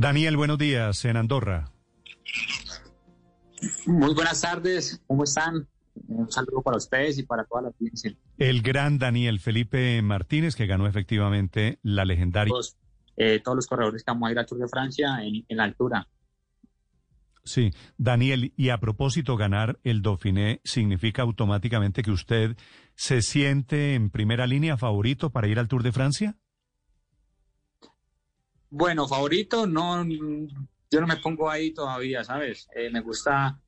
Daniel, buenos días en Andorra. Muy buenas tardes. ¿Cómo están? Un saludo para ustedes y para toda la audiencia. El gran Daniel Felipe Martínez, que ganó efectivamente la legendaria. Todos, eh, todos los corredores que vamos a ir al Tour de Francia en, en la altura. Sí, Daniel, y a propósito, ganar el Dauphiné significa automáticamente que usted se siente en primera línea favorito para ir al Tour de Francia? Bueno, favorito, no, yo no me pongo ahí todavía, ¿sabes? Eh, me gusta,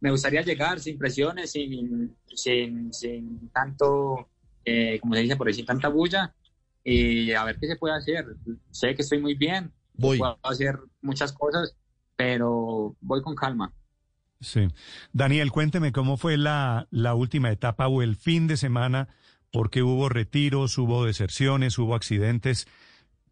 me gustaría llegar sin presiones, sin, sin, sin tanto, eh, como se dice por decir, tanta bulla y a ver qué se puede hacer. Sé que estoy muy bien, voy. puedo hacer muchas cosas, pero voy con calma. Sí. Daniel, cuénteme cómo fue la, la última etapa o el fin de semana, porque hubo retiros, hubo deserciones, hubo accidentes.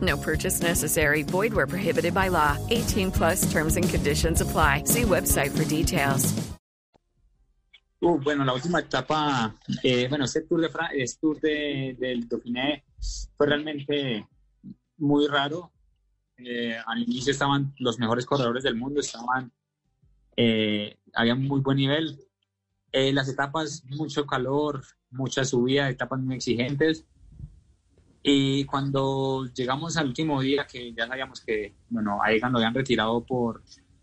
No purchase necessary. Void where prohibited by law. 18 plus terms and conditions apply. See website for details. Uh, bueno, la última etapa, eh, bueno, este Tour, de Fra este tour de, del Dauphiné fue realmente muy raro. Eh, al inicio estaban los mejores corredores del mundo, estaban, eh, había muy buen nivel. Eh, las etapas, mucho calor, mucha subida, etapas muy exigentes. Y cuando llegamos al último día, que ya sabíamos que, bueno, a Egan lo habían retirado por,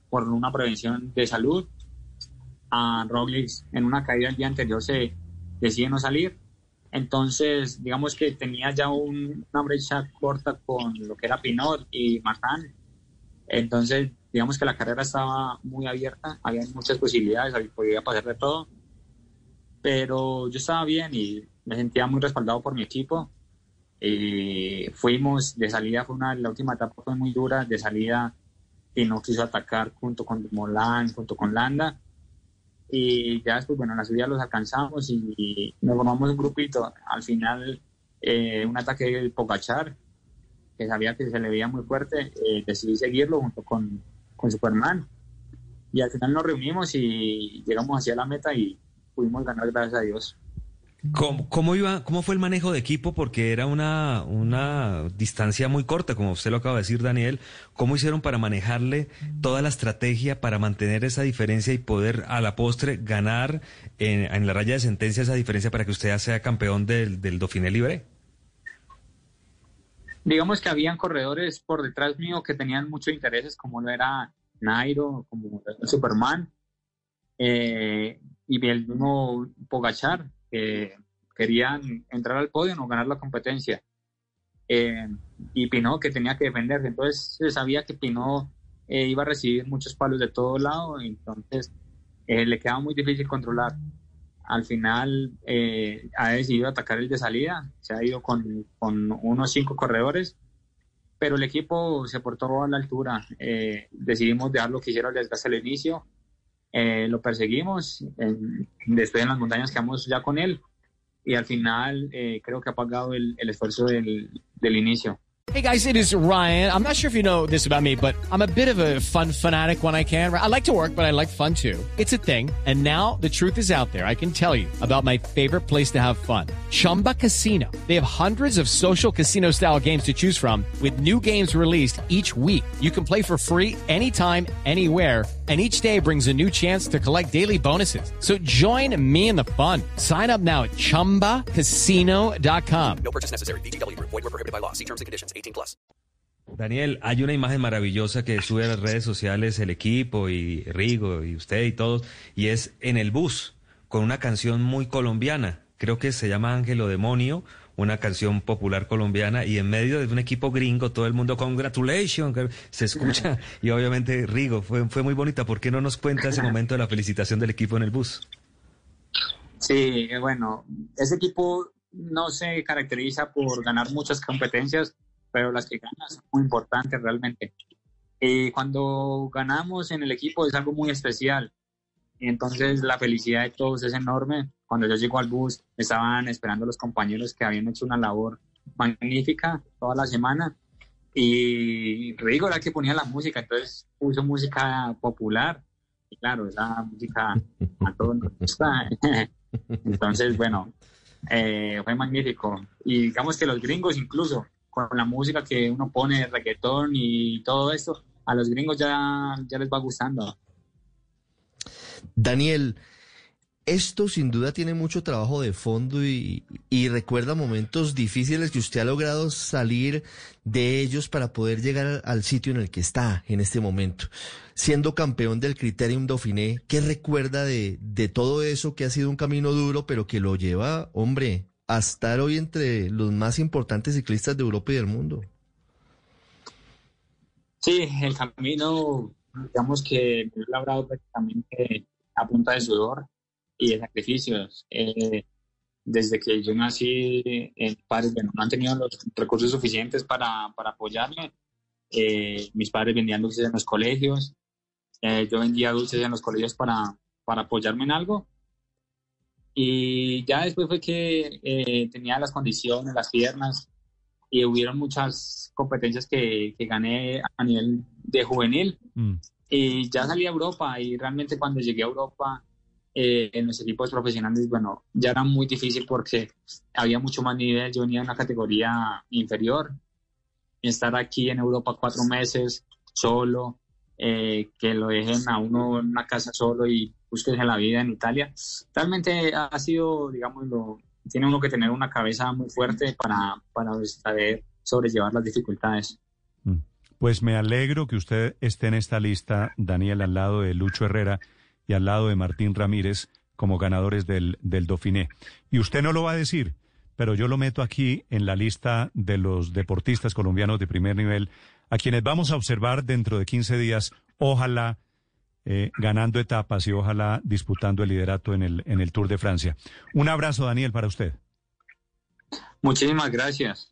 por una prevención de salud, a Roglic en una caída el día anterior se decide no salir. Entonces, digamos que tenía ya un, una brecha corta con lo que era Pinot y Martin. Entonces, digamos que la carrera estaba muy abierta, había muchas posibilidades, podía pasar de todo. Pero yo estaba bien y me sentía muy respaldado por mi equipo. Y fuimos, de salida fue una, la última etapa fue muy dura, de salida Pinot quiso atacar junto con Molán, junto con Landa y ya después, bueno, en la subida los alcanzamos y, nos formamos un grupito. Al final, eh, un ataque de Pogachar, que sabía que se le veía muy fuerte, eh, decidí seguirlo junto con, con Superman. Y al final nos reunimos y llegamos hacia la meta y pudimos ganar gracias a Dios. ¿Cómo, cómo, iba, ¿Cómo fue el manejo de equipo? Porque era una, una distancia muy corta, como usted lo acaba de decir, Daniel. ¿Cómo hicieron para manejarle toda la estrategia para mantener esa diferencia y poder a la postre ganar en, la raya de sentencia esa diferencia para que usted sea campeón del, del Dauphiné Libre? Digamos que habían corredores por detrás mío que tenían muchos intereses, como lo era Nairo, como Superman, eh, y el mismo Pogachar que querían entrar al podio o ganar la competencia. Eh, y Pinot que tenía que defenderse. Entonces se sabía que Pinot eh, iba a recibir muchos palos de todo lado, entonces eh, le quedaba muy difícil controlar. Al final eh, ha decidido atacar el de salida, se ha ido con, con unos cinco corredores, pero el equipo se portó a la altura. Eh, decidimos dejarlo que hiciera el desgaste al inicio eh, lo perseguimos, en, después en las montañas quedamos ya con él y al final eh, creo que ha pagado el, el esfuerzo del, del inicio. Hey guys, it is Ryan. I'm not sure if you know this about me, but I'm a bit of a fun fanatic when I can. I like to work, but I like fun too. It's a thing. And now the truth is out there. I can tell you about my favorite place to have fun. Chumba Casino. They have hundreds of social casino style games to choose from with new games released each week. You can play for free anytime, anywhere. And each day brings a new chance to collect daily bonuses. So join me in the fun. Sign up now at ChumbaCasino.com. No purchase necessary. VGW. Void were prohibited by law. See terms and conditions. 18 plus. Daniel, hay una imagen maravillosa que sube a las redes sociales el equipo y Rigo y usted y todos, y es en el bus, con una canción muy colombiana. Creo que se llama Ángelo Demonio, una canción popular colombiana, y en medio de un equipo gringo, todo el mundo, congratulations, se escucha, y obviamente Rigo, fue, fue muy bonita. ¿Por qué no nos cuenta ese momento de la felicitación del equipo en el bus? Sí, bueno, ese equipo no se caracteriza por ganar muchas competencias, pero las que ganan son muy importantes realmente. Y cuando ganamos en el equipo es algo muy especial. Entonces la felicidad de todos es enorme. Cuando yo llego al bus, estaban esperando los compañeros que habían hecho una labor magnífica toda la semana. Y Rigo era que ponía la música, entonces puso música popular. Y claro, esa música a todos nos gusta. Entonces, bueno, eh, fue magnífico. Y digamos que los gringos incluso, con la música que uno pone, reggaetón y todo esto, a los gringos ya, ya les va gustando. Daniel, esto sin duda tiene mucho trabajo de fondo y, recuerda momentos difíciles que usted ha logrado salir de ellos para poder llegar al sitio en el que está en este momento. Siendo campeón del Criterium Dauphiné, ¿qué recuerda de, de todo eso que ha sido un camino duro, pero que lo lleva, hombre, a estar hoy entre los más importantes ciclistas de Europa y del mundo? Sí, el camino, digamos que lo he labrado prácticamente a punta de sudor y de sacrificios. Eh, desde que yo nací, en padres bueno, no han tenido los recursos suficientes para, para apoyarme. Eh, mis padres vendían dulces en los colegios. Eh, yo vendía dulces en los colegios para, para apoyarme en algo. Y ya después fue que tenía las condiciones, las piernas, y hubieron muchas competencias que, que gané a nivel de juvenil. Mm. Y ya salí a Europa y realmente cuando llegué a Europa eh, en los equipos profesionales, bueno, ya era muy difícil porque había mucho más nivel, yo venía en una categoría inferior. Y estar aquí en Europa cuatro meses solo, eh, que lo dejen a uno en una casa solo y busquen la vida en Italia, realmente ha sido, digamos, lo, tiene uno que tener una cabeza muy fuerte para, para saber sobrellevar las dificultades. Mm. Pues me alegro que usted esté en esta lista, Daniel, al lado de Lucho Herrera y al lado de Martín Ramírez como ganadores del, del Dauphiné. Y usted no lo va a decir, pero yo lo meto aquí en la lista de los deportistas colombianos de primer nivel, a quienes vamos a observar dentro de 15 días, ojalá eh, ganando etapas y ojalá disputando el liderato en el, en el Tour de Francia. Un abrazo, Daniel, para usted. Muchísimas gracias.